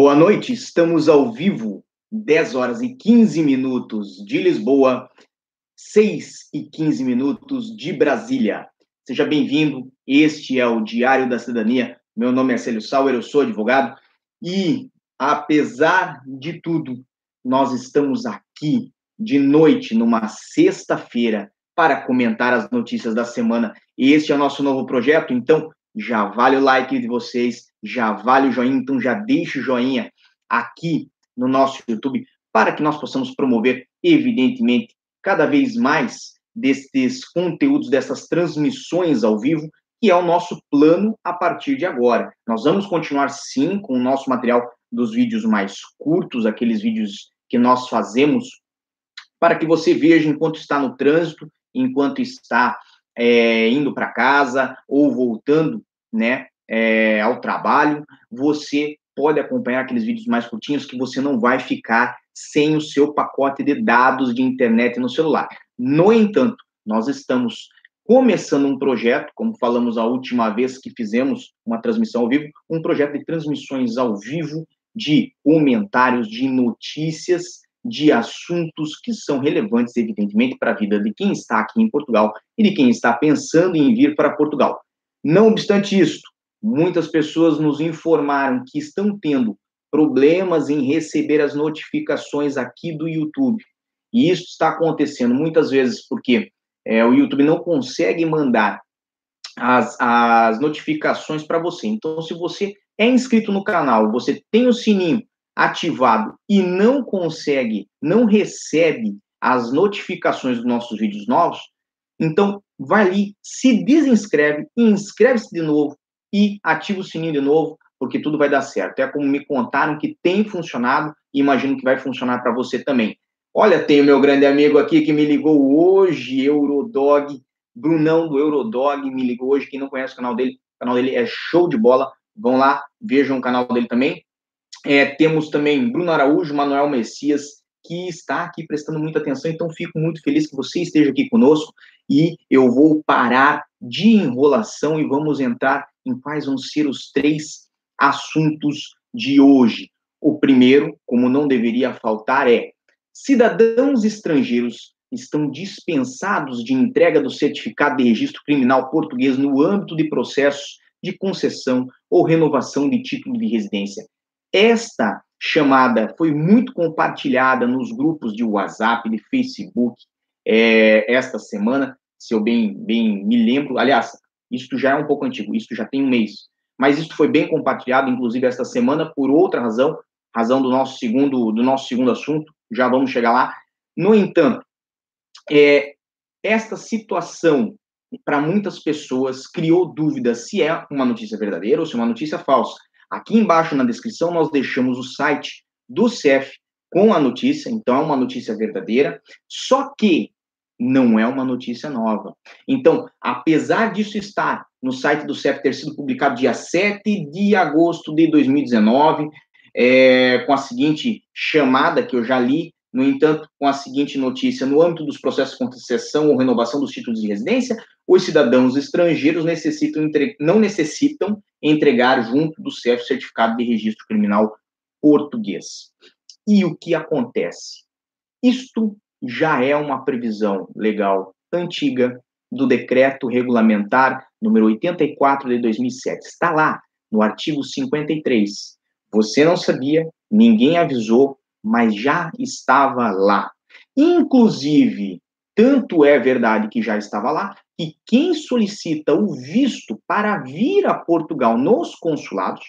Boa noite, estamos ao vivo, 10 horas e 15 minutos de Lisboa, 6 e 15 minutos de Brasília. Seja bem-vindo, este é o Diário da Cidadania. Meu nome é Célio Sauer, eu sou advogado e, apesar de tudo, nós estamos aqui de noite, numa sexta-feira, para comentar as notícias da semana. Este é o nosso novo projeto, então já vale o like de vocês, já vale o joinha, então já deixa o joinha aqui no nosso YouTube para que nós possamos promover, evidentemente, cada vez mais destes conteúdos, dessas transmissões ao vivo, que é o nosso plano a partir de agora. Nós vamos continuar sim com o nosso material dos vídeos mais curtos, aqueles vídeos que nós fazemos para que você veja enquanto está no trânsito, enquanto está é, indo para casa ou voltando, né, é, ao trabalho, você pode acompanhar aqueles vídeos mais curtinhos que você não vai ficar sem o seu pacote de dados de internet no celular. No entanto, nós estamos começando um projeto, como falamos a última vez que fizemos uma transmissão ao vivo, um projeto de transmissões ao vivo de comentários, de notícias, de assuntos que são relevantes, evidentemente, para a vida de quem está aqui em Portugal e de quem está pensando em vir para Portugal. Não obstante isso, muitas pessoas nos informaram que estão tendo problemas em receber as notificações aqui do YouTube. E isso está acontecendo muitas vezes porque é, o YouTube não consegue mandar as, as notificações para você. Então, se você é inscrito no canal, você tem o sininho ativado e não consegue, não recebe as notificações dos nossos vídeos novos, então vai ali, se desinscreve, inscreve-se de novo e ativa o sininho de novo, porque tudo vai dar certo. É como me contaram que tem funcionado e imagino que vai funcionar para você também. Olha, tem o meu grande amigo aqui que me ligou hoje, Eurodog, Brunão do Eurodog, me ligou hoje. Quem não conhece o canal dele, o canal dele é show de bola. Vão lá, vejam o canal dele também. É, temos também Bruno Araújo, Manuel Messias, que está aqui prestando muita atenção. Então, fico muito feliz que você esteja aqui conosco e eu vou parar de enrolação e vamos entrar em quais vão ser os três assuntos de hoje. O primeiro, como não deveria faltar, é cidadãos estrangeiros estão dispensados de entrega do certificado de registro criminal português no âmbito de processos de concessão ou renovação de título de residência. Esta chamada foi muito compartilhada nos grupos de WhatsApp, de Facebook, é, esta semana, se eu bem, bem me lembro. Aliás, isso já é um pouco antigo, isso já tem um mês. Mas isso foi bem compartilhado, inclusive, esta semana, por outra razão, razão do nosso segundo, do nosso segundo assunto, já vamos chegar lá. No entanto, é, esta situação, para muitas pessoas, criou dúvida se é uma notícia verdadeira ou se é uma notícia falsa. Aqui embaixo na descrição nós deixamos o site do CEF com a notícia, então é uma notícia verdadeira, só que não é uma notícia nova. Então, apesar disso estar no site do CEF ter sido publicado dia 7 de agosto de 2019, é, com a seguinte chamada que eu já li, no entanto, com a seguinte notícia: no âmbito dos processos de concessão ou renovação dos títulos de residência, os cidadãos estrangeiros necessitam entre... não necessitam entregar junto do CEF certificado de registro criminal português. E o que acontece? Isto já é uma previsão legal antiga do decreto regulamentar número 84 de 2007. Está lá no artigo 53. Você não sabia, ninguém avisou, mas já estava lá. Inclusive, tanto é verdade que já estava lá, que quem solicita o visto para vir a Portugal nos consulados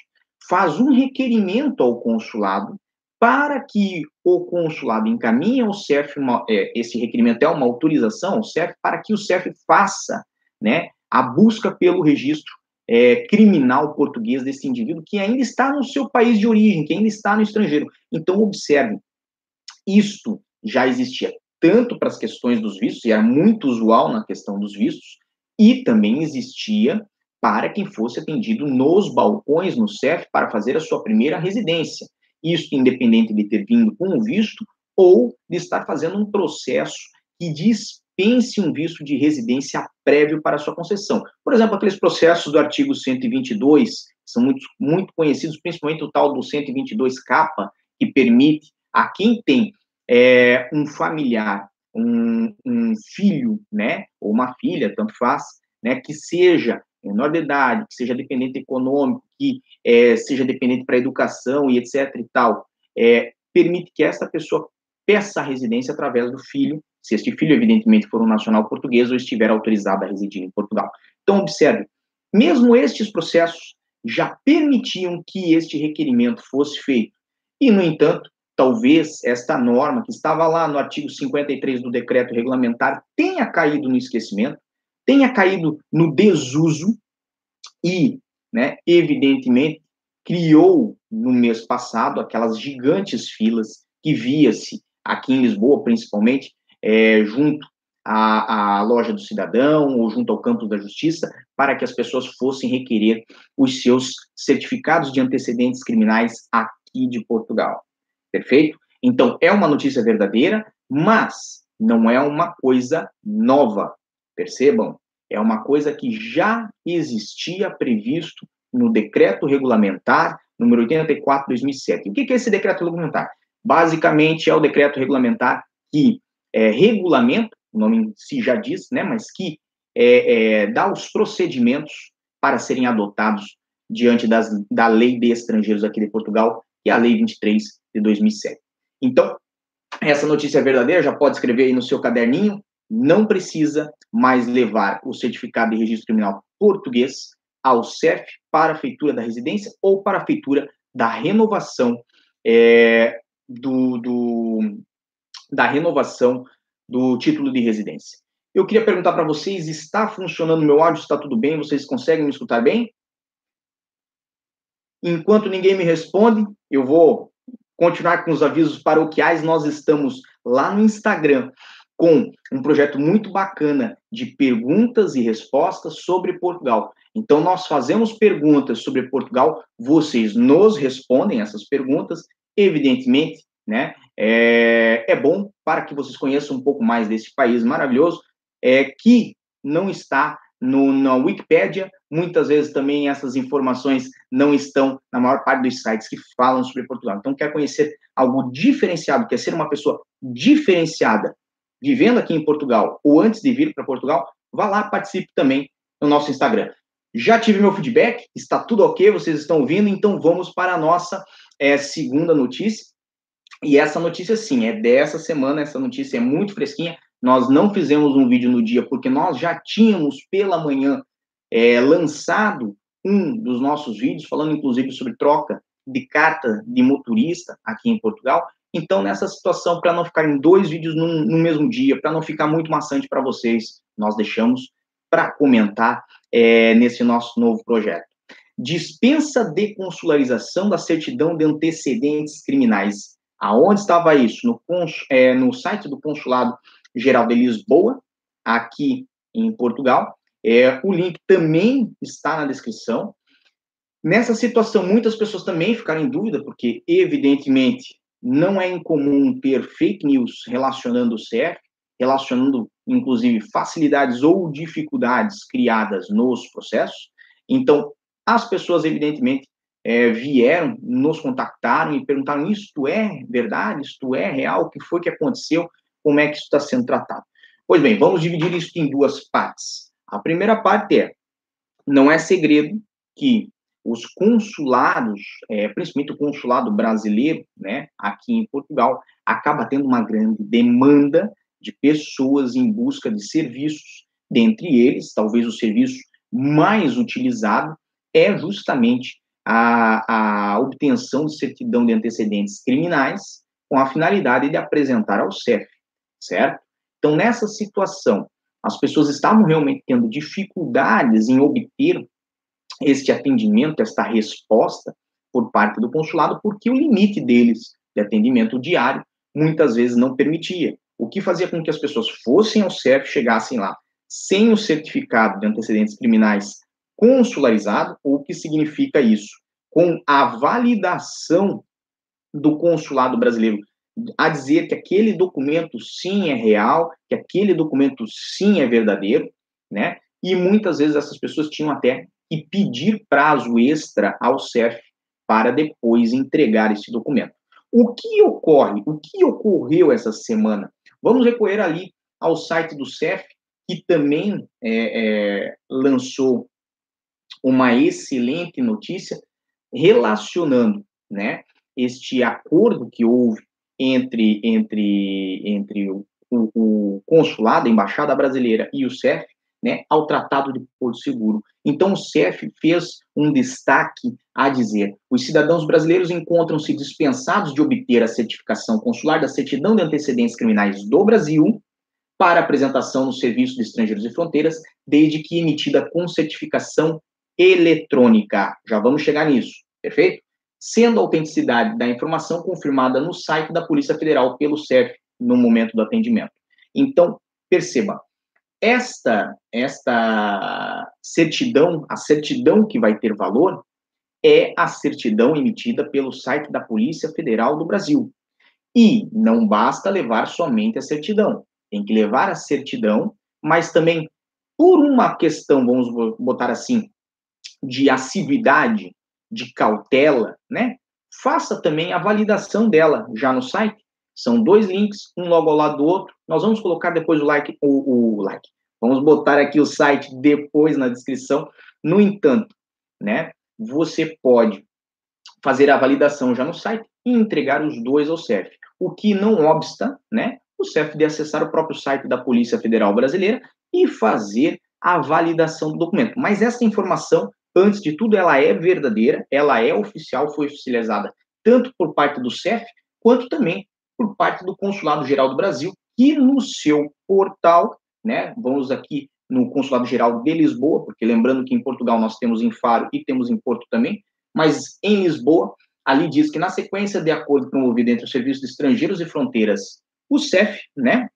faz um requerimento ao consulado para que o consulado encaminhe ao CEF uma, é, esse requerimento é uma autorização ao CEF para que o CEF faça né, a busca pelo registro é, criminal português desse indivíduo que ainda está no seu país de origem, que ainda está no estrangeiro. Então, observe, isto já existia tanto para as questões dos vistos, e era muito usual na questão dos vistos, e também existia para quem fosse atendido nos balcões no CEF para fazer a sua primeira residência. Isso independente de ter vindo com o visto ou de estar fazendo um processo que dispense um visto de residência prévio para sua concessão. Por exemplo, aqueles processos do artigo 122, são muito, muito conhecidos, principalmente o tal do 122K, que permite a quem tem é, um familiar, um, um, filho, né, ou uma filha, tanto faz, né, que seja menor de idade, que seja dependente econômico, que é, seja dependente para educação e etc e tal, é, permite que essa pessoa peça a residência através do filho, se este filho, evidentemente, for um nacional português ou estiver autorizado a residir em Portugal. Então, observe, mesmo estes processos já permitiam que este requerimento fosse feito. E, no entanto, talvez esta norma, que estava lá no artigo 53 do decreto regulamentar, tenha caído no esquecimento, tenha caído no desuso e, né, evidentemente, criou no mês passado aquelas gigantes filas que via-se aqui em Lisboa, principalmente, é, junto à, à, loja do cidadão ou junto ao campo da justiça, para que as pessoas fossem requerer os seus certificados de antecedentes criminais aqui de Portugal. Perfeito? Então, é uma notícia verdadeira, mas não é uma coisa nova. Percebam? É uma coisa que já existia previsto no decreto regulamentar número 84 de 2007. O que é esse decreto regulamentar? Basicamente, é o decreto regulamentar que é, regulamenta, o nome si já diz, né, mas que é, é, dá os procedimentos para serem adotados diante das, da lei de estrangeiros aqui de Portugal, que é a Lei 23 de 2007. Então, essa notícia é verdadeira, já pode escrever aí no seu caderninho, não precisa mais levar o certificado de registro criminal português ao CEF para a feitura da residência ou para a feitura da renovação é, do, do, da renovação do título de residência. Eu queria perguntar para vocês, está funcionando meu áudio? Está tudo bem? Vocês conseguem me escutar bem? Enquanto ninguém me responde, eu vou continuar com os avisos paroquiais. Nós estamos lá no Instagram com um projeto muito bacana de perguntas e respostas sobre Portugal. Então, nós fazemos perguntas sobre Portugal, vocês nos respondem essas perguntas, evidentemente, né? É, é bom para que vocês conheçam um pouco mais desse país maravilhoso, é, que não está no, na Wikipédia, muitas vezes também essas informações não estão na maior parte dos sites que falam sobre Portugal. Então, quer conhecer algo diferenciado, quer ser uma pessoa diferenciada vivendo aqui em Portugal ou antes de vir para Portugal, vá lá, participe também no nosso Instagram. Já tive meu feedback, está tudo ok, vocês estão ouvindo, então vamos para a nossa é, segunda notícia. E essa notícia, sim, é dessa semana, essa notícia é muito fresquinha. Nós não fizemos um vídeo no dia porque nós já tínhamos pela manhã é, lançado um dos nossos vídeos, falando inclusive sobre troca de carta de motorista aqui em Portugal. Então, nessa situação, para não ficarem dois vídeos no, no mesmo dia, para não ficar muito maçante para vocês, nós deixamos para comentar é, nesse nosso novo projeto. Dispensa de consularização da certidão de antecedentes criminais. Aonde estava isso? No, é, no site do Consulado Geral de Lisboa, aqui em Portugal. É, o link também está na descrição. Nessa situação, muitas pessoas também ficaram em dúvida, porque, evidentemente, não é incomum ter fake news relacionando o CEF, relacionando, inclusive, facilidades ou dificuldades criadas nos processos. Então, as pessoas, evidentemente, é, vieram, nos contactaram e perguntaram: isto é verdade? Isto é real? O que foi que aconteceu? Como é que isso está sendo tratado? Pois bem, vamos dividir isso em duas partes. A primeira parte é: não é segredo que os consulados, é, principalmente o consulado brasileiro, né, aqui em Portugal, acaba tendo uma grande demanda de pessoas em busca de serviços. Dentre eles, talvez o serviço mais utilizado é justamente a, a obtenção de certidão de antecedentes criminais com a finalidade de apresentar ao CEF, certo? Então, nessa situação, as pessoas estavam realmente tendo dificuldades em obter este atendimento, esta resposta por parte do consulado, porque o limite deles de atendimento diário muitas vezes não permitia, o que fazia com que as pessoas fossem ao CEF, chegassem lá sem o certificado de antecedentes criminais consularizado, o que significa isso? Com a validação do consulado brasileiro a dizer que aquele documento sim é real, que aquele documento sim é verdadeiro, né? E muitas vezes essas pessoas tinham até e pedir prazo extra ao CEF para depois entregar esse documento. O que ocorre? O que ocorreu essa semana? Vamos recorrer ali ao site do CEF, que também é, é, lançou uma excelente notícia relacionando, né, este acordo que houve entre entre entre o, o, o consulado, a embaixada brasileira e o CEF, né, ao Tratado de Porto Seguro. Então, o CEF fez um destaque a dizer: os cidadãos brasileiros encontram-se dispensados de obter a certificação consular da certidão de antecedentes criminais do Brasil para apresentação no Serviço de Estrangeiros e Fronteiras, desde que emitida com certificação eletrônica. Já vamos chegar nisso, perfeito? Sendo a autenticidade da informação confirmada no site da Polícia Federal pelo CEF no momento do atendimento. Então, perceba, esta, esta certidão, a certidão que vai ter valor, é a certidão emitida pelo site da Polícia Federal do Brasil. E não basta levar somente a certidão, tem que levar a certidão, mas também por uma questão, vamos botar assim, de assiduidade, de cautela, né? Faça também a validação dela já no site. São dois links, um logo ao lado do outro. Nós vamos colocar depois o like, o, o like. Vamos botar aqui o site depois na descrição. No entanto, né? Você pode fazer a validação já no site e entregar os dois ao CEF. O que não obsta, né? O CEF de acessar o próprio site da Polícia Federal Brasileira e fazer a validação do documento. Mas essa informação, antes de tudo, ela é verdadeira, ela é oficial, foi oficializada tanto por parte do CEF quanto também por parte do Consulado Geral do Brasil, que no seu portal, né, vamos aqui no Consulado Geral de Lisboa, porque lembrando que em Portugal nós temos em Faro e temos em Porto também, mas em Lisboa, ali diz que na sequência de acordo promovido entre o Serviço de Estrangeiros e Fronteiras, o CEF, né,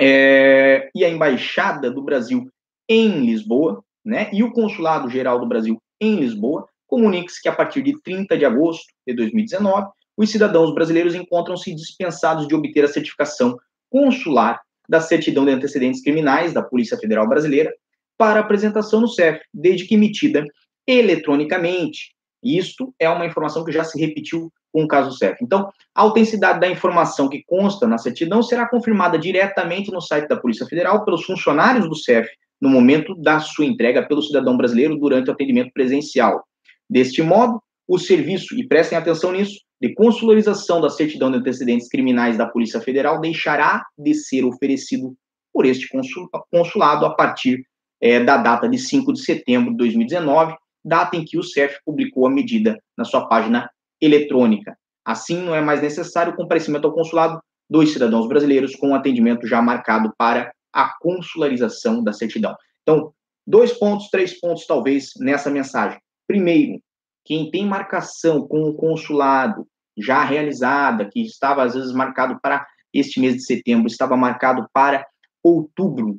é, e a Embaixada do Brasil em Lisboa, né, e o Consulado Geral do Brasil em Lisboa, comunica-se que a partir de 30 de agosto de 2019, os cidadãos brasileiros encontram-se dispensados de obter a certificação consular da certidão de antecedentes criminais da Polícia Federal Brasileira para apresentação no CEF, desde que emitida eletronicamente. Isto é uma informação que já se repetiu com o caso CEF. Então, a autenticidade da informação que consta na certidão será confirmada diretamente no site da Polícia Federal pelos funcionários do CEF no momento da sua entrega pelo cidadão brasileiro durante o atendimento presencial. Deste modo, o serviço, e prestem atenção nisso, de consularização da certidão de antecedentes criminais da Polícia Federal deixará de ser oferecido por este consulado a partir é, da data de 5 de setembro de 2019, data em que o CEF publicou a medida na sua página eletrônica. Assim, não é mais necessário o comparecimento ao consulado dos cidadãos brasileiros com atendimento já marcado para a consularização da certidão. Então, dois pontos, três pontos, talvez, nessa mensagem. Primeiro, quem tem marcação com o consulado já realizada, que estava às vezes marcado para este mês de setembro, estava marcado para outubro,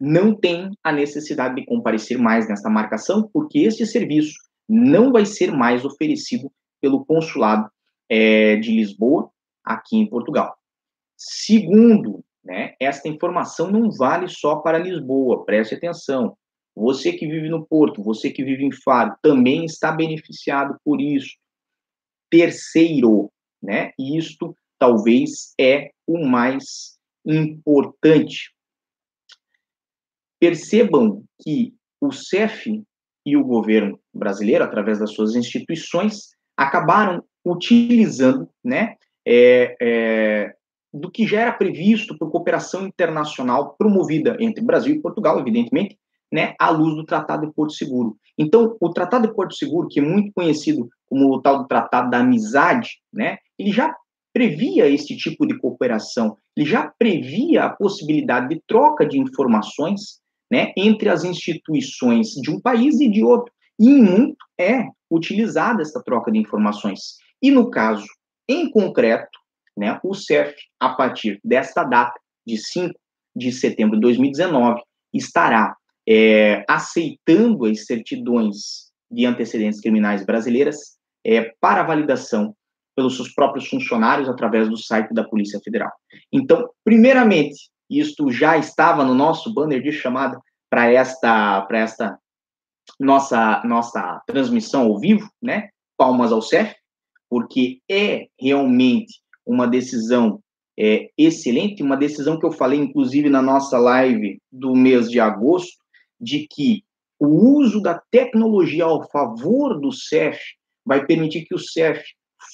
não tem a necessidade de comparecer mais nesta marcação, porque este serviço não vai ser mais oferecido pelo consulado é, de Lisboa, aqui em Portugal. Segundo, né, esta informação não vale só para Lisboa, preste atenção. Você que vive no Porto, você que vive em Faro, também está beneficiado por isso. Terceiro, né? Isto talvez é o mais importante. Percebam que o CEF e o governo brasileiro, através das suas instituições, acabaram utilizando, né, é, é, do que já era previsto por cooperação internacional promovida entre Brasil e Portugal, evidentemente, né, à luz do Tratado de Porto Seguro. Então, o Tratado de Porto Seguro, que é muito conhecido como o tal do Tratado da Amizade, né, ele já previa esse tipo de cooperação, ele já previa a possibilidade de troca de informações né, entre as instituições de um país e de outro. E em muito é utilizada essa troca de informações. E no caso, em concreto, né, o CEF, a partir desta data, de 5 de setembro de 2019, estará é, aceitando as certidões de antecedentes criminais brasileiras é, para validação pelos seus próprios funcionários através do site da Polícia Federal. Então, primeiramente, isto já estava no nosso banner de chamada para esta, para esta nossa, nossa transmissão ao vivo, né? Palmas ao CEF, porque é realmente uma decisão é, excelente, uma decisão que eu falei, inclusive, na nossa live do mês de agosto, de que o uso da tecnologia ao favor do CEF vai permitir que o CEF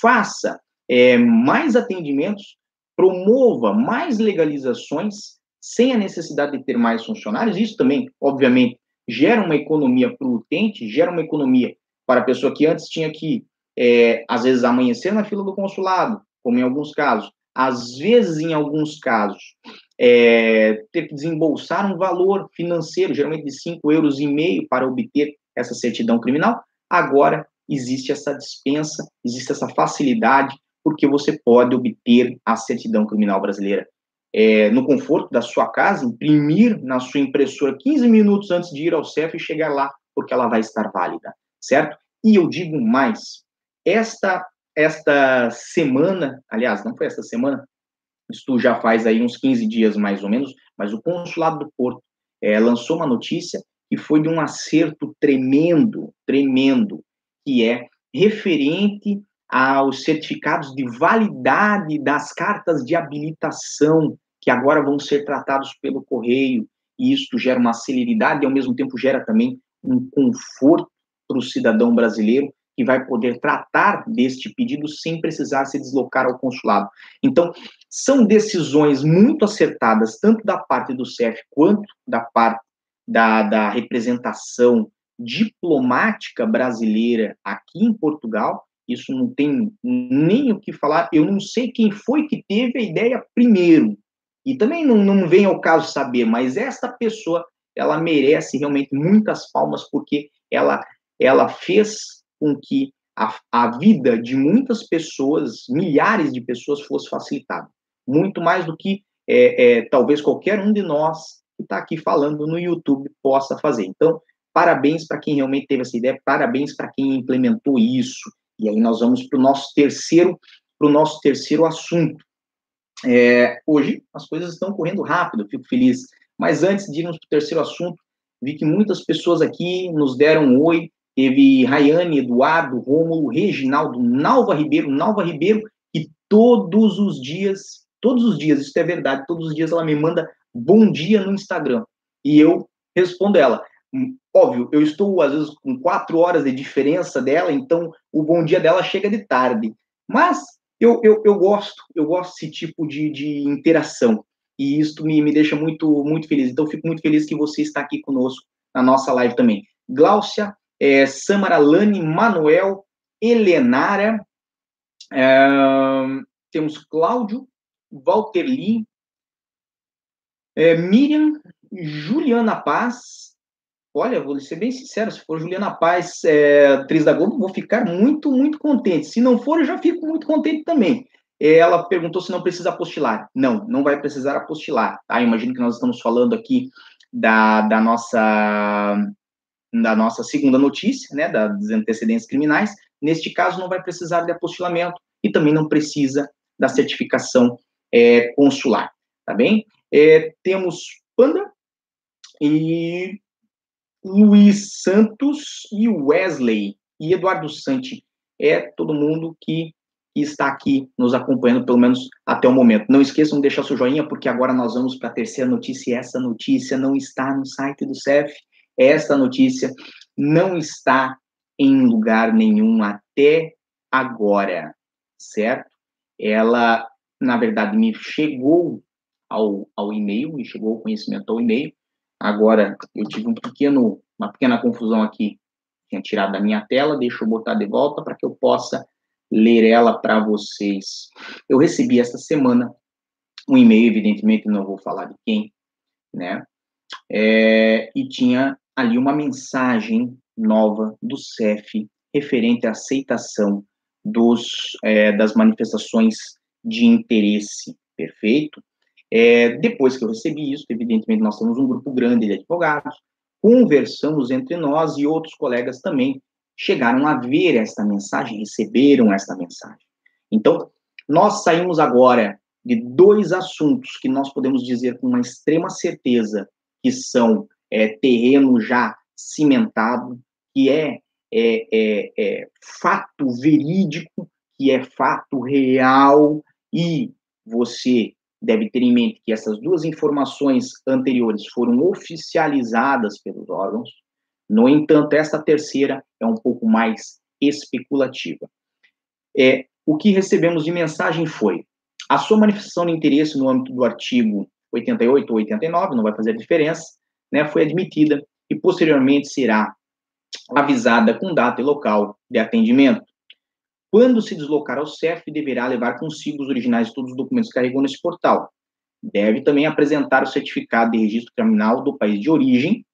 faça é, mais atendimentos, promova mais legalizações, sem a necessidade de ter mais funcionários. Isso também, obviamente, gera uma economia para o utente, gera uma economia para a pessoa que antes tinha que, é, às vezes, amanhecer na fila do consulado, como em alguns casos, às vezes, em alguns casos, é, ter que desembolsar um valor financeiro, geralmente de 5 euros e meio, para obter essa certidão criminal. Agora existe essa dispensa, existe essa facilidade, porque você pode obter a certidão criminal brasileira é, no conforto da sua casa, imprimir na sua impressora 15 minutos antes de ir ao CEF e chegar lá, porque ela vai estar válida, certo? E eu digo mais, esta esta semana, aliás, não foi esta semana, isso já faz aí uns 15 dias mais ou menos, mas o Consulado do Porto é, lançou uma notícia que foi de um acerto tremendo, tremendo, que é referente aos certificados de validade das cartas de habilitação, que agora vão ser tratados pelo correio, e isso gera uma celeridade e, ao mesmo tempo, gera também um conforto para o cidadão brasileiro, que vai poder tratar deste pedido sem precisar se deslocar ao consulado. Então, são decisões muito acertadas, tanto da parte do CEF quanto da parte da, da representação diplomática brasileira aqui em Portugal. Isso não tem nem o que falar. Eu não sei quem foi que teve a ideia primeiro. E também não, não vem ao caso saber, mas esta pessoa, ela merece realmente muitas palmas, porque ela, ela fez com que a, a vida de muitas pessoas, milhares de pessoas, fosse facilitada. Muito mais do que é, é, talvez qualquer um de nós que está aqui falando no YouTube possa fazer. Então, parabéns para quem realmente teve essa ideia, parabéns para quem implementou isso. E aí nós vamos para o nosso terceiro, para o nosso terceiro assunto. É, hoje as coisas estão correndo rápido, fico feliz. Mas antes de irmos para o terceiro assunto, vi que muitas pessoas aqui nos deram um oi, teve Rayane, Eduardo, Rômulo, Reginaldo, Nalva Ribeiro, Nalva Ribeiro, e todos os dias, todos os dias, isso é verdade, todos os dias ela me manda bom dia no Instagram. E eu respondo ela. Óbvio, eu estou, às vezes, com quatro horas de diferença dela, então o bom dia dela chega de tarde. Mas eu, eu, eu gosto, eu gosto desse tipo de, de interação. E isso me, me deixa muito, muito feliz. Então, fico muito feliz que você está aqui conosco na nossa live também. Gláucia é, Samara Lani, Manuel, Helenara, é, temos Cláudio, Walter Lee, é, Miriam, Juliana Paz. Olha, vou ser bem sincero, se for Juliana Paz, é, atriz da Globo, vou ficar muito, muito contente. Se não for, eu já fico muito contente também. Ela perguntou se não precisa apostilar. Não, não vai precisar apostilar. Tá? imagino que nós estamos falando aqui da, da nossa da nossa segunda notícia, né, das antecedentes criminais, neste caso não vai precisar de apostilamento e também não precisa da certificação é, consular, tá bem? É, temos Panda e Luiz Santos e Wesley e Eduardo Santi. É todo mundo que está aqui nos acompanhando, pelo menos até o momento. Não esqueçam de deixar seu joinha, porque agora nós vamos para a terceira notícia, e essa notícia não está no site do CEF, esta notícia não está em lugar nenhum até agora, certo? Ela, na verdade, me chegou ao, ao e-mail, me chegou o conhecimento ao e-mail. Agora, eu tive um pequeno, uma pequena confusão aqui, tinha tirado da minha tela, deixa eu botar de volta para que eu possa ler ela para vocês. Eu recebi esta semana um e-mail, evidentemente não vou falar de quem, né? É, e tinha ali uma mensagem nova do CEF referente à aceitação dos, é, das manifestações de interesse, perfeito? É, depois que eu recebi isso, evidentemente nós temos um grupo grande de advogados, conversamos entre nós e outros colegas também chegaram a ver esta mensagem, receberam esta mensagem. Então, nós saímos agora de dois assuntos que nós podemos dizer com uma extrema certeza que são é, terreno já cimentado, que é, é, é, é fato verídico, que é fato real, e você deve ter em mente que essas duas informações anteriores foram oficializadas pelos órgãos. No entanto, esta terceira é um pouco mais especulativa. É, o que recebemos de mensagem foi a sua manifestação de interesse no âmbito do artigo 88 ou 89, não vai fazer diferença, né, foi admitida e posteriormente será avisada com data e local de atendimento. Quando se deslocar ao CEF, deverá levar consigo os originais de todos os documentos que carregou nesse portal. Deve também apresentar o certificado de registro criminal do país de origem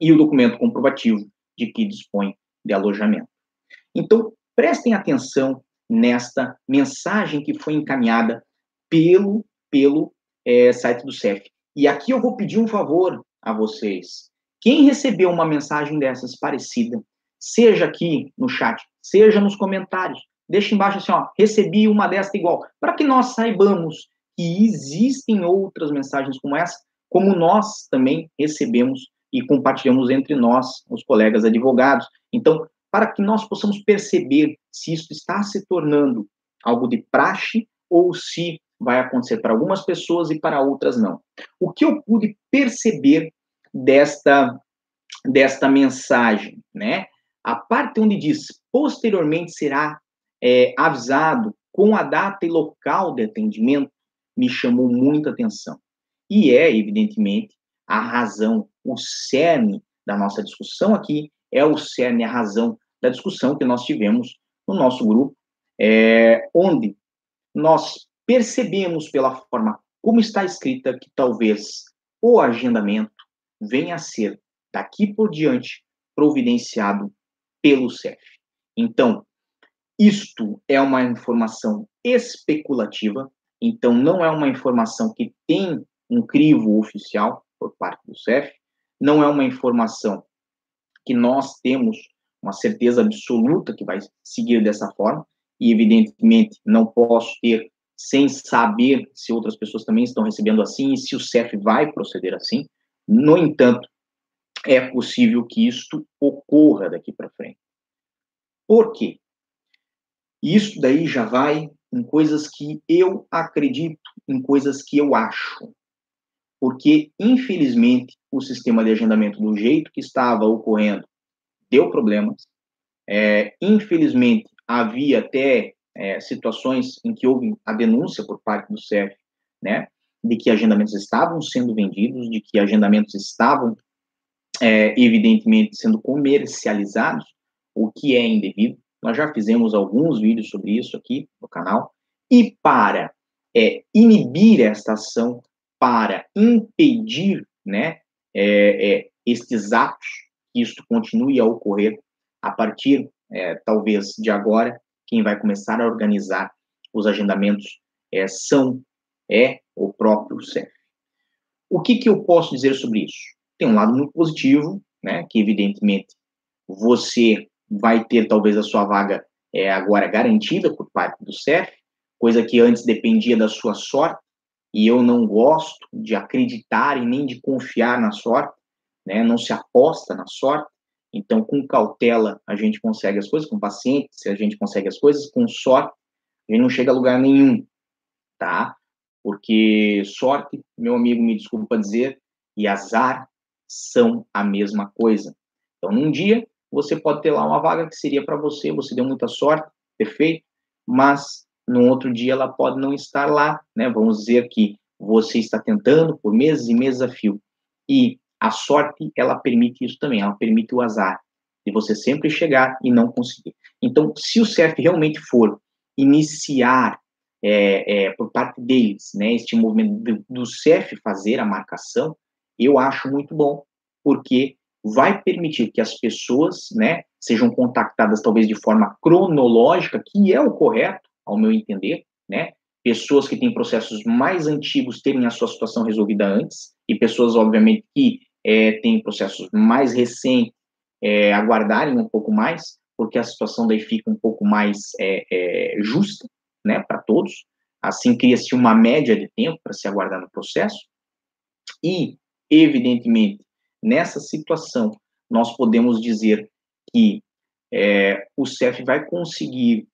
e o documento comprovativo de que dispõe de alojamento. Então, prestem atenção nesta mensagem que foi encaminhada pelo, pelo é, site do CEF. E aqui eu vou pedir um favor a vocês. Quem recebeu uma mensagem dessas parecida, seja aqui no chat, seja nos comentários. Deixa embaixo assim, ó, recebi uma desta igual, para que nós saibamos que existem outras mensagens como essa, como nós também recebemos e compartilhamos entre nós, os colegas advogados. Então, para que nós possamos perceber se isso está se tornando algo de praxe ou se vai acontecer para algumas pessoas e para outras não. O que eu pude perceber desta desta mensagem, né? A parte onde diz posteriormente será é, avisado com a data e local de atendimento me chamou muita atenção. E é, evidentemente, a razão, o cerne da nossa discussão aqui, é o cerne, a razão da discussão que nós tivemos no nosso grupo, é, onde nós percebemos pela forma como está escrita que talvez o agendamento venha a ser, daqui por diante, providenciado pelo CEF. Então, isto é uma informação especulativa, então não é uma informação que tem um crivo oficial por parte do CEF, não é uma informação que nós temos uma certeza absoluta que vai seguir dessa forma, e evidentemente não posso ter sem saber se outras pessoas também estão recebendo assim e se o CEF vai proceder assim. No entanto, é possível que isto ocorra daqui para frente. Por quê? Isso daí já vai em coisas que eu acredito, em coisas que eu acho. Porque, infelizmente, o sistema de agendamento do jeito que estava ocorrendo deu problemas. É, infelizmente, havia até é, situações em que houve a denúncia por parte do CEF, né, de que agendamentos estavam sendo vendidos, de que agendamentos estavam, é, evidentemente, sendo comercializados, o que é indevido. Nós já fizemos alguns vídeos sobre isso aqui no canal. E para é, inibir esta ação, para impedir né, é, é, estes atos, que isto continue a ocorrer a partir, é, talvez, de agora, quem vai começar a organizar os agendamentos é, são é o próprio CEF. O que, que eu posso dizer sobre isso? Tem um lado muito positivo, né, que evidentemente você vai ter talvez a sua vaga é, agora garantida por parte do CEF, coisa que antes dependia da sua sorte, e eu não gosto de acreditar e nem de confiar na sorte, né? não se aposta na sorte, então com cautela a gente consegue as coisas, com paciência a gente consegue as coisas, com sorte a gente não chega a lugar nenhum, tá? Porque sorte, meu amigo, me desculpa dizer, e azar são a mesma coisa. Então, num dia, você pode ter lá uma vaga que seria para você, você deu muita sorte, perfeito, mas no outro dia ela pode não estar lá, né? Vamos dizer que você está tentando por meses e meses a fio. E a sorte, ela permite isso também, ela permite o azar, de você sempre chegar e não conseguir. Então, se o CEF realmente for iniciar é, é, por parte deles, né, este movimento do, do CEF fazer a marcação, eu acho muito bom, porque vai permitir que as pessoas, né, sejam contactadas talvez de forma cronológica, que é o correto, ao meu entender, né, pessoas que têm processos mais antigos terem a sua situação resolvida antes, e pessoas, obviamente, que é, têm processos mais recentes é, aguardarem um pouco mais, porque a situação daí fica um pouco mais é, é justa, né, para todos. Assim cria-se uma média de tempo para se aguardar no processo. E, evidentemente, nessa situação, nós podemos dizer que é, o CEF vai conseguir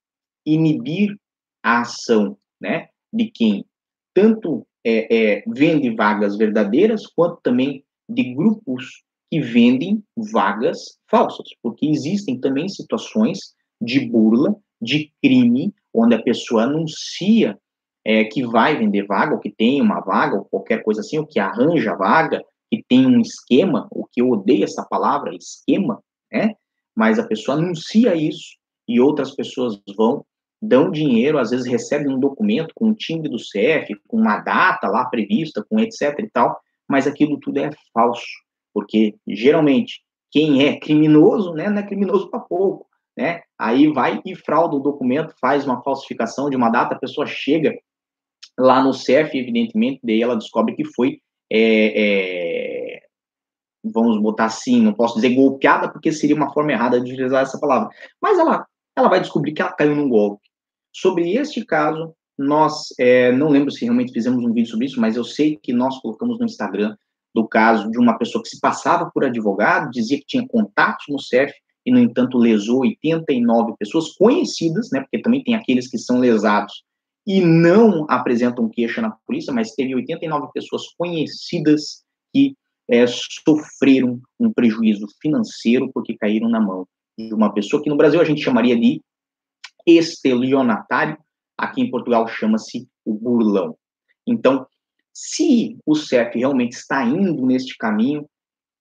inibir a ação né, de quem tanto é, é, vende vagas verdadeiras, quanto também de grupos que vendem vagas falsas, porque existem também situações de burla, de crime, onde a pessoa anuncia é, que vai vender vaga, ou que tem uma vaga, ou qualquer coisa assim, ou que arranja vaga, que tem um esquema, o que eu odeio essa palavra, esquema, né? Mas a pessoa anuncia isso e outras pessoas vão, dão dinheiro, às vezes recebem um documento com o timbre do CF, com uma data lá prevista, com etc e tal, mas aquilo tudo é falso, porque geralmente quem é criminoso, né, não é criminoso para pouco, né? Aí vai e frauda o documento, faz uma falsificação de uma data, a pessoa chega lá no CEF, evidentemente, daí ela descobre que foi, é, é, vamos botar assim, não posso dizer golpeada, porque seria uma forma errada de utilizar essa palavra, mas ela, ela vai descobrir que ela caiu num golpe. Sobre este caso, nós, é, não lembro se realmente fizemos um vídeo sobre isso, mas eu sei que nós colocamos no Instagram do caso de uma pessoa que se passava por advogado, dizia que tinha contatos no CEF, e, no entanto, lesou 89 pessoas conhecidas, né, porque também tem aqueles que são lesados e não apresentam queixa na polícia, mas teve 89 pessoas conhecidas que é, sofreram um prejuízo financeiro porque caíram na mão de uma pessoa que no Brasil a gente chamaria de estelionatário, aqui em Portugal chama-se o burlão. Então, se o CEF realmente está indo neste caminho,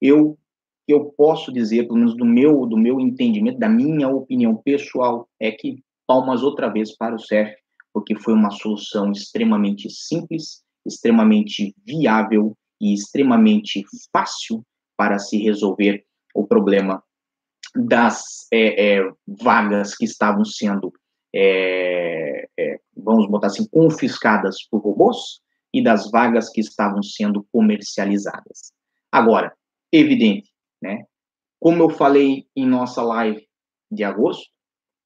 eu eu posso dizer, pelo menos do meu do meu entendimento, da minha opinião pessoal, é que palmas outra vez para o CEF, porque foi uma solução extremamente simples, extremamente viável e extremamente fácil para se resolver o problema das é, é, vagas que estavam sendo, é, é vamos botar assim, confiscadas por robôs e das vagas que estavam sendo comercializadas. Agora, evidente, né? Como eu falei em nossa live de agosto,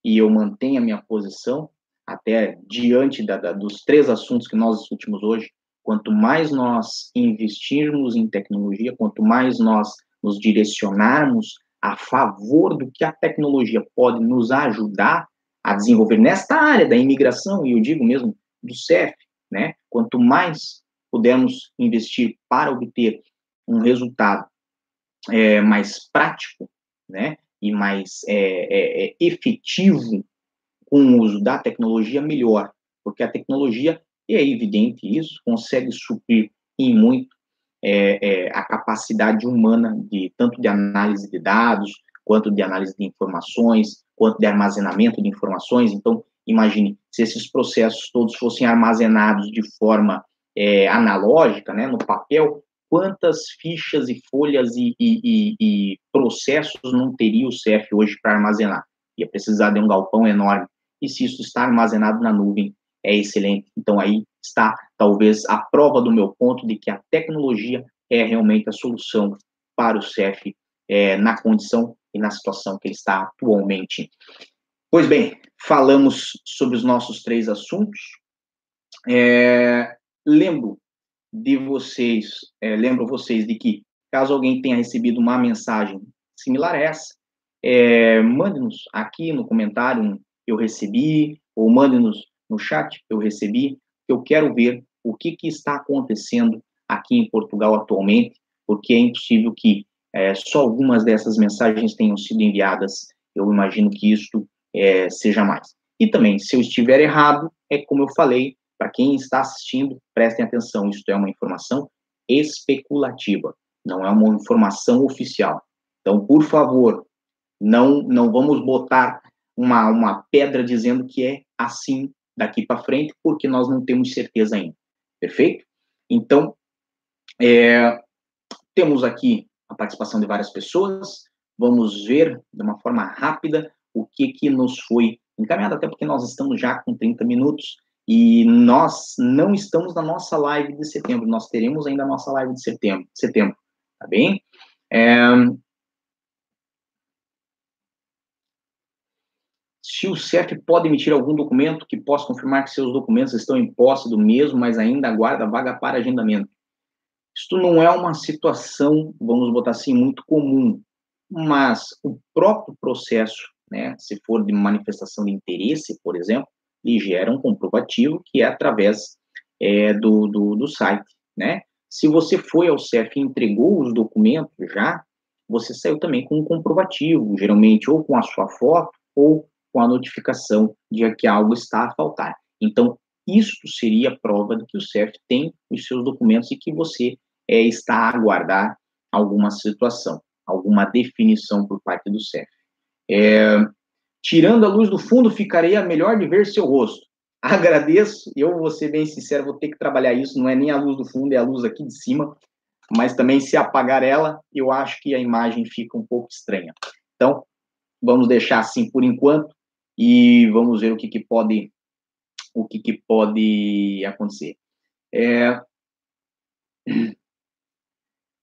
e eu mantenho a minha posição, até diante da, da, dos três assuntos que nós discutimos hoje, quanto mais nós investirmos em tecnologia, quanto mais nós nos direcionarmos a favor do que a tecnologia pode nos ajudar a desenvolver nesta área da imigração, e eu digo mesmo do CEF, né? Quanto mais pudermos investir para obter um resultado é, mais prático, né? E mais é, é, é efetivo com o uso da tecnologia, melhor, porque a tecnologia, e é evidente isso, consegue suprir em muito é, é, a capacidade humana de tanto de análise de dados, quanto de análise de informações, quanto de armazenamento de informações. Então, imagine se esses processos todos fossem armazenados de forma é, analógica, né, no papel, quantas fichas e folhas e, e, e, e processos não teria o CF hoje para armazenar? Ia precisar de um galpão enorme e se isso está armazenado na nuvem, é excelente. Então, aí está, talvez, a prova do meu ponto de que a tecnologia é realmente a solução para o CEF é, na condição e na situação que ele está atualmente. Pois bem, falamos sobre os nossos três assuntos. É, lembro de vocês, é, lembro vocês de que, caso alguém tenha recebido uma mensagem similar a essa, é, mande-nos aqui no comentário eu recebi, ou mande-nos no chat, eu recebi, eu quero ver o que, que está acontecendo aqui em Portugal atualmente, porque é impossível que é, só algumas dessas mensagens tenham sido enviadas, eu imagino que isto é, seja mais. E também, se eu estiver errado, é como eu falei, para quem está assistindo, prestem atenção, isto é uma informação especulativa, não é uma informação oficial. Então, por favor, não, não vamos botar uma, uma pedra dizendo que é assim daqui para frente, porque nós não temos certeza ainda. Perfeito? Então, é, temos aqui a participação de várias pessoas. Vamos ver de uma forma rápida o que, que nos foi encaminhado, até porque nós estamos já com 30 minutos e nós não estamos na nossa live de setembro. Nós teremos ainda a nossa live de setembro, setembro tá bem? É, se o CEF pode emitir algum documento que possa confirmar que seus documentos estão em posse do mesmo, mas ainda aguarda vaga para agendamento. Isto não é uma situação, vamos botar assim, muito comum. mas o próprio processo, né, se for de manifestação de interesse, por exemplo, ele gera um comprovativo que é através é, do, do, do site, né? Se você foi ao CEF e entregou os documentos já, você saiu também com um comprovativo, geralmente ou com a sua foto ou com a notificação de que algo está a faltar. Então, isto seria prova de que o CEF tem os seus documentos e que você é, está a aguardar alguma situação, alguma definição por parte do CEF. É, tirando a luz do fundo, ficaria melhor de ver seu rosto. Agradeço, eu vou ser bem sincero, vou ter que trabalhar isso, não é nem a luz do fundo, é a luz aqui de cima, mas também se apagar ela, eu acho que a imagem fica um pouco estranha. Então, vamos deixar assim por enquanto e vamos ver o que, que pode o que, que pode acontecer. É...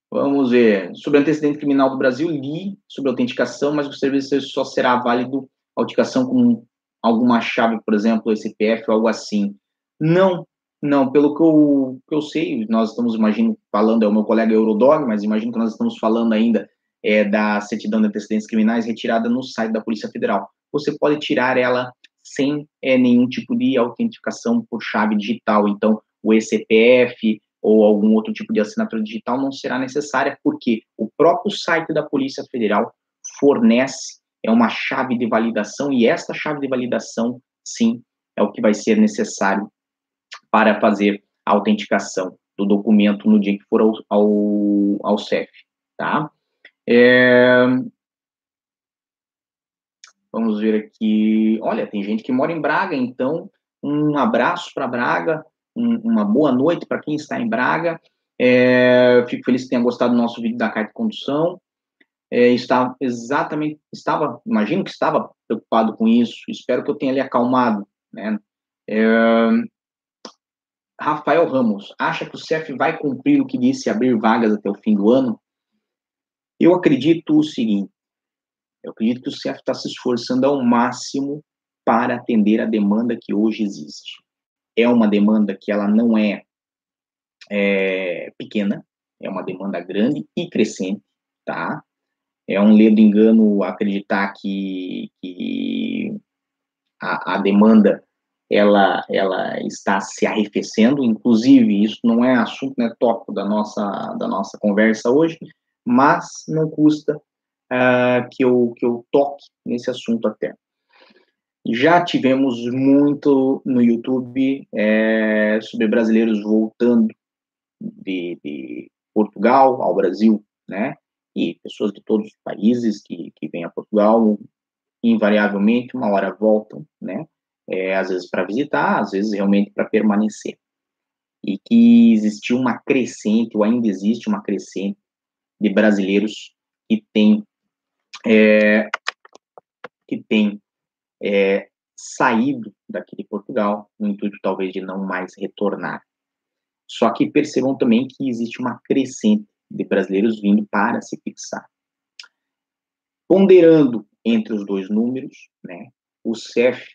Vamos ver. Sobre antecedente criminal do Brasil, li sobre autenticação, mas o serviço só será válido a autenticação com alguma chave, por exemplo, SPF ou algo assim. Não, não, pelo que eu, que eu sei, nós estamos, imagino, falando, é o meu colega Eurodog, mas imagino que nós estamos falando ainda é, da certidão de antecedentes criminais retirada no site da Polícia Federal. Você pode tirar ela sem é, nenhum tipo de autenticação por chave digital. Então, o ECPF ou algum outro tipo de assinatura digital não será necessária, porque o próprio site da Polícia Federal fornece é uma chave de validação e esta chave de validação, sim, é o que vai ser necessário para fazer a autenticação do documento no dia que for ao, ao, ao CEF, tá? É, Vamos ver aqui. Olha, tem gente que mora em Braga, então um abraço para Braga, um, uma boa noite para quem está em Braga. É, fico feliz que tenha gostado do nosso vídeo da carta de condução. É, estava exatamente, estava, imagino que estava preocupado com isso. Espero que eu tenha lhe acalmado, né? É, Rafael Ramos, acha que o CEF vai cumprir o que disse abrir vagas até o fim do ano? Eu acredito o seguinte: eu acredito que o CEF está se esforçando ao máximo para atender a demanda que hoje existe. É uma demanda que ela não é, é pequena, é uma demanda grande e crescente, tá? É um ledo engano acreditar que, que a, a demanda ela, ela está se arrefecendo, inclusive isso não é assunto, né, tópico da nossa, da nossa conversa hoje, mas não custa uh, que, eu, que eu toque nesse assunto até. Já tivemos muito no YouTube é, sobre brasileiros voltando de, de, Portugal ao Brasil, né? E pessoas de todos os países que, que vêm a Portugal, invariavelmente, uma hora voltam, né? É, às vezes para visitar, às vezes realmente para permanecer. E que existiu uma crescente, ou ainda existe uma crescente, de brasileiros que têm é, que tem é, saído daqui de Portugal, no intuito talvez de não mais retornar. Só que percebam também que existe uma crescente de brasileiros vindo para se fixar. Ponderando entre os dois números, né, o CEF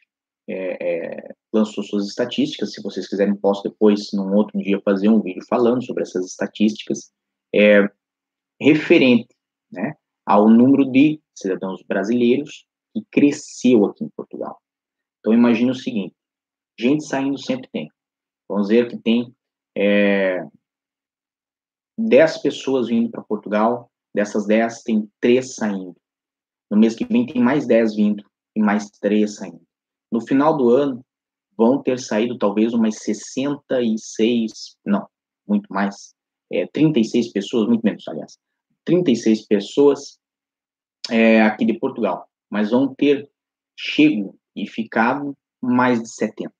é, é, lançou suas estatísticas. Se vocês quiserem, posso depois, num outro dia, fazer um vídeo falando sobre essas estatísticas. É, referente né, ao número de cidadãos brasileiros que cresceu aqui em Portugal. Então, imagine o seguinte: gente saindo sempre tem. Vamos dizer que tem é, 10 pessoas vindo para Portugal, dessas 10, tem 3 saindo. No mês que vem, tem mais 10 vindo e mais 3 saindo. No final do ano, vão ter saído talvez umas 66, não, muito mais, é, 36 pessoas, muito menos, aliás, 36 pessoas é, aqui de Portugal, mas vão ter chego e ficado mais de 70.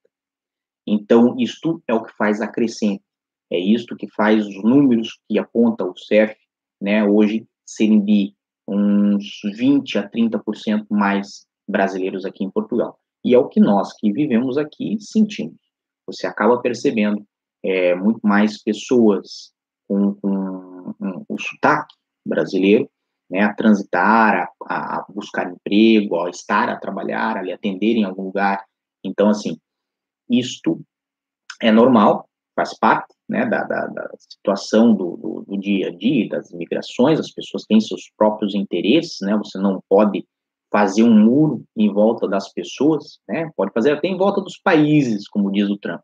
Então, isto é o que faz a crescente, é isto que faz os números que aponta o CEF, né, hoje serem de uns 20 a 30% mais brasileiros aqui em Portugal. E é o que nós que vivemos aqui sentimos. Você acaba percebendo é, muito mais pessoas com, com um, o sotaque brasileiro né, a transitar, a, a, buscar emprego, a estar a trabalhar, a lhe atender em algum lugar. Então, assim, isto é normal, faz parte, né, da, da, da situação do, do, do, dia a dia, das migrações, as pessoas têm seus próprios interesses, né, você não pode fazer um muro em volta das pessoas, né, pode fazer até em volta dos países, como diz o Trump,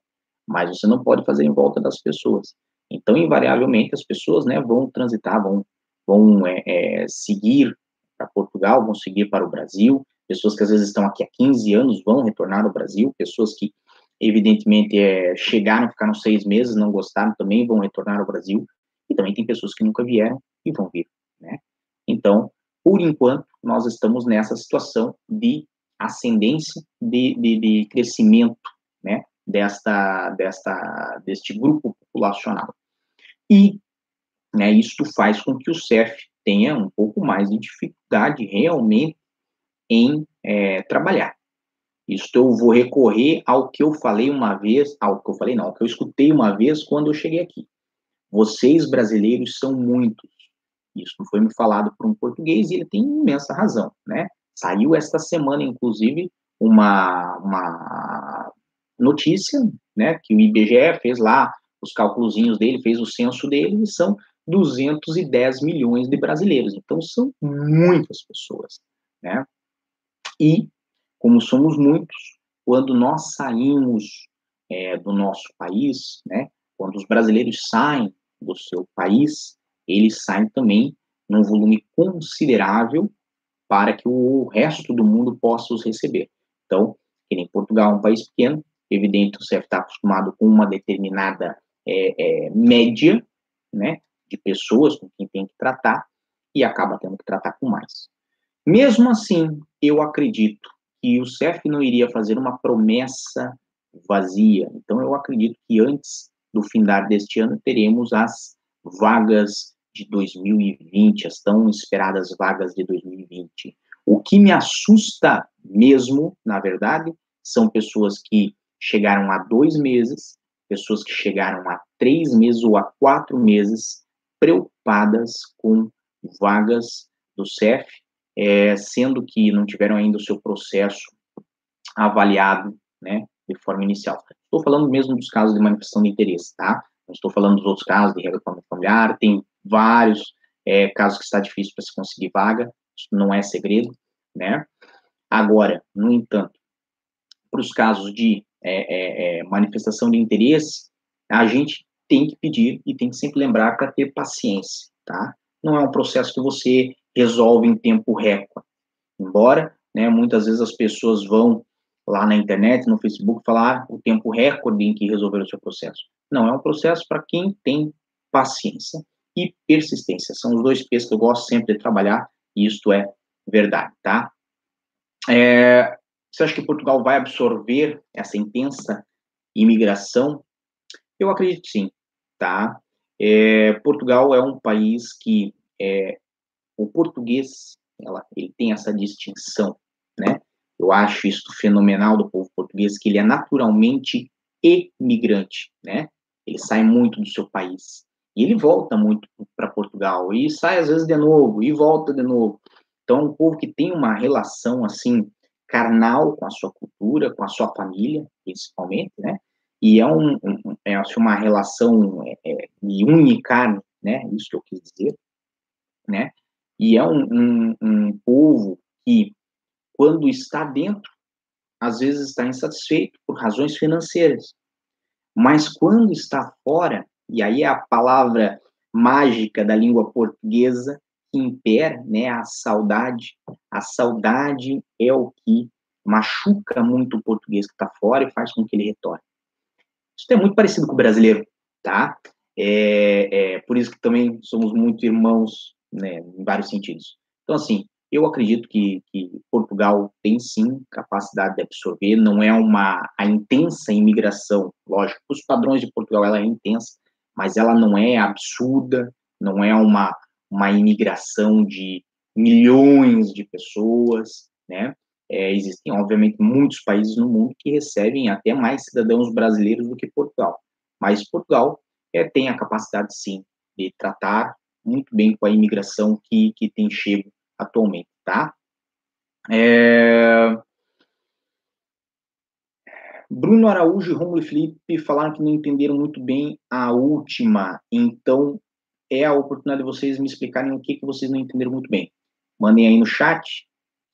mas você não pode fazer em volta das pessoas. Então, invariavelmente, as pessoas, né, vão transitar, vão, vão é, é, seguir para Portugal, vão seguir para o Brasil, pessoas que às vezes estão aqui há 15 anos vão retornar ao Brasil, pessoas que evidentemente é, chegaram, ficaram seis meses, não gostaram, também vão retornar ao Brasil, e também tem pessoas que nunca vieram e vão vir, né? Então, por enquanto, nós estamos nessa situação de ascendência, de, de, de crescimento, né, desta, desta, deste grupo populacional. E, né, isto faz com que o CEF tenha um pouco mais de dificuldade realmente em é, trabalhar. Isso eu vou recorrer ao que eu falei uma vez, ao que eu falei não, ao que eu escutei uma vez quando eu cheguei aqui. Vocês brasileiros são muitos. Isso foi me falado por um português e ele tem imensa razão, né? Saiu esta semana, inclusive, uma, uma notícia, né, que o IBGE fez lá os cálculozinhos dele, fez o censo dele, e são 210 milhões de brasileiros. Então, são muitas pessoas, né? E, como somos muitos, quando nós saímos é, do nosso país, né, quando os brasileiros saem do seu país, eles saem também num volume considerável para que o resto do mundo possa os receber. Então, que nem Portugal é um país pequeno, evidente, você está acostumado com uma determinada é, é, média, né, de pessoas com quem tem que tratar, e acaba tendo que tratar com mais. Mesmo assim, eu acredito que o CEF não iria fazer uma promessa vazia. Então, eu acredito que antes do findar deste ano teremos as vagas de 2020, as tão esperadas vagas de 2020. O que me assusta mesmo, na verdade, são pessoas que chegaram a dois meses, pessoas que chegaram a três meses ou a quatro meses, preocupadas com vagas do CEF é, sendo que não tiveram ainda o seu processo avaliado, né, de forma inicial. Estou falando mesmo dos casos de manifestação de interesse, tá? Não estou falando dos outros casos de regulamento familiar, tem vários é, casos que está difícil para se conseguir vaga, isso não é segredo, né? Agora, no entanto, para os casos de é, é, é, manifestação de interesse, a gente tem que pedir e tem que sempre lembrar para ter paciência, tá? Não é um processo que você resolve em tempo recorde. Embora, né, muitas vezes as pessoas vão lá na internet, no Facebook, falar ah, o tempo recorde em que resolver o seu processo. Não, é um processo para quem tem paciência e persistência. São os dois P's que eu gosto sempre de trabalhar, e isto é verdade, tá? É, você acha que Portugal vai absorver essa intensa imigração? Eu acredito sim, tá? É, Portugal é um país que é, o português, ela, ele tem essa distinção, né? Eu acho isso fenomenal do povo português, que ele é naturalmente emigrante, né? Ele sai muito do seu país. E ele volta muito para Portugal, e sai às vezes de novo, e volta de novo. Então, é um povo que tem uma relação, assim, carnal com a sua cultura, com a sua família, principalmente, né? E é, um, é assim, uma relação é, é, única, né? Isso que eu quis dizer, né? E é um, um, um povo que, quando está dentro, às vezes está insatisfeito por razões financeiras. Mas quando está fora, e aí é a palavra mágica da língua portuguesa que impera, né, a saudade. A saudade é o que machuca muito o português que está fora e faz com que ele retorne. Isso é muito parecido com o brasileiro, tá? É, é por isso que também somos muito irmãos né, em vários sentidos. Então, assim, eu acredito que, que, Portugal tem sim capacidade de absorver, não é uma a intensa imigração, lógico, os padrões de Portugal ela é intensa, mas ela não é absurda, não é uma uma imigração de milhões de pessoas, né? É, existem, obviamente, muitos países no mundo que recebem até mais cidadãos brasileiros do que Portugal, mas Portugal é, tem a capacidade, sim, de tratar muito bem com a imigração que, que tem chego atualmente, tá? É... Bruno Araújo e Romulo Felipe falaram que não entenderam muito bem a última, então é a oportunidade de vocês me explicarem o que, que vocês não entenderam muito bem. Mandem aí no chat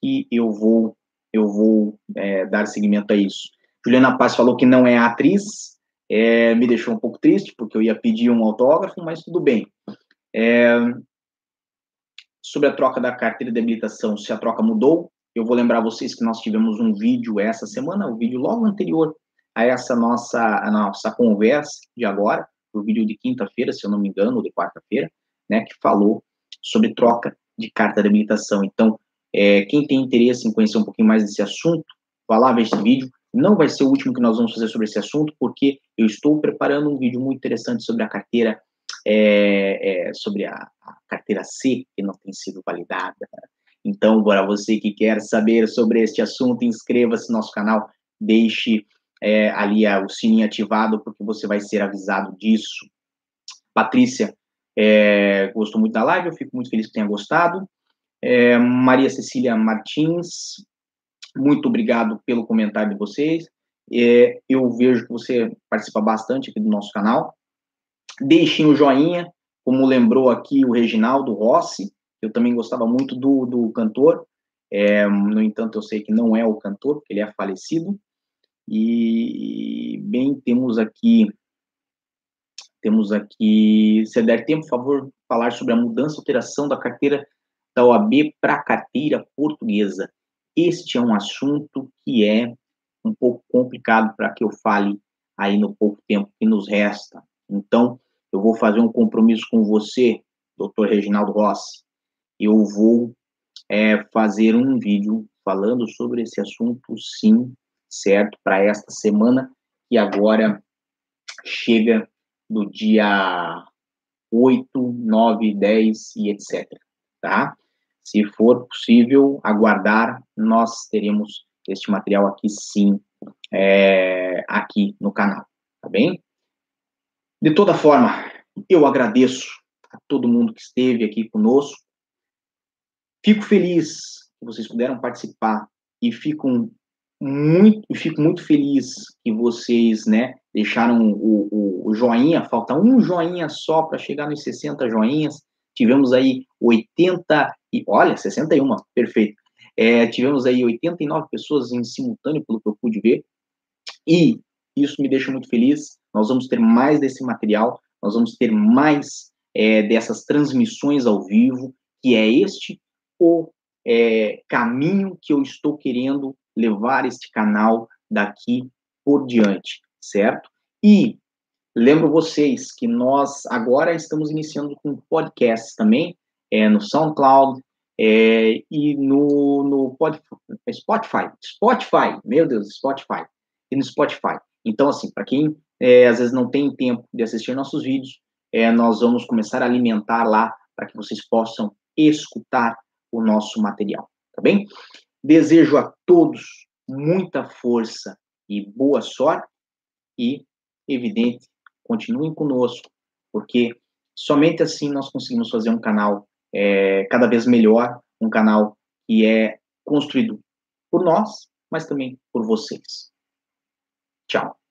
e eu vou eu vou é, dar seguimento a isso. Juliana Paz falou que não é atriz, é, me deixou um pouco triste, porque eu ia pedir um autógrafo, mas tudo bem. É, sobre a troca da carteira de habilitação, se a troca mudou, eu vou lembrar vocês que nós tivemos um vídeo essa semana, o um vídeo logo anterior a essa nossa, a nossa conversa de agora, o vídeo de quinta-feira, se eu não me engano, ou de quarta-feira, né, que falou sobre troca de carta de habilitação. Então, é, quem tem interesse em conhecer um pouquinho mais desse assunto, vá lá ver esse vídeo. Não vai ser o último que nós vamos fazer sobre esse assunto, porque eu estou preparando um vídeo muito interessante sobre a carteira, é, é, sobre a, a, carteira C, que não tem sido validada. Então, para você que quer saber sobre este assunto, inscreva-se no nosso canal, deixe é, ali o sininho ativado, porque você vai ser avisado disso. Patrícia, é, gostou muito da live, eu fico muito feliz que tenha gostado. É, Maria Cecília Martins, muito obrigado pelo comentário de vocês. É, eu vejo que você participa bastante aqui do nosso canal. Deixem o joinha, como lembrou aqui o Reginaldo Rossi, eu também gostava muito do, do cantor. É, no entanto, eu sei que não é o cantor, porque ele é falecido. E, bem, temos aqui temos aqui, se der tempo, por favor, falar sobre a mudança, alteração da carteira da OAB para a carteira portuguesa. Este é um assunto que é um pouco complicado para que eu fale aí no pouco tempo que nos resta. Então, eu vou fazer um compromisso com você, doutor Reginaldo Rossi. Eu vou é, fazer um vídeo falando sobre esse assunto, sim, certo? Para esta semana, que agora chega do dia 8, 9, 10 e etc. Tá? Se for possível aguardar, nós teremos este material aqui sim, é, aqui no canal, tá bem? De toda forma, eu agradeço a todo mundo que esteve aqui conosco. Fico feliz que vocês puderam participar e fico muito, fico muito feliz que vocês, né, deixaram o, o, o joinha. Falta um joinha só para chegar nos 60 joinhas. Tivemos aí 80 e olha, 61, perfeito. É, tivemos aí 89 pessoas em simultâneo, pelo que eu pude ver, e isso me deixa muito feliz. Nós vamos ter mais desse material, nós vamos ter mais é, dessas transmissões ao vivo, que é este o é, caminho que eu estou querendo levar este canal daqui por diante, certo? E lembro vocês que nós agora estamos iniciando com podcast também, é, no SoundCloud é, e no, no Spotify. Spotify, meu Deus, Spotify. E no Spotify. Então, assim, para quem é, às vezes não tem tempo de assistir nossos vídeos, é, nós vamos começar a alimentar lá para que vocês possam escutar o nosso material, tá bem? Desejo a todos muita força e boa sorte e, evidente, continuem conosco, porque somente assim nós conseguimos fazer um canal é, cada vez melhor, um canal que é construído por nós, mas também por vocês. Tchau.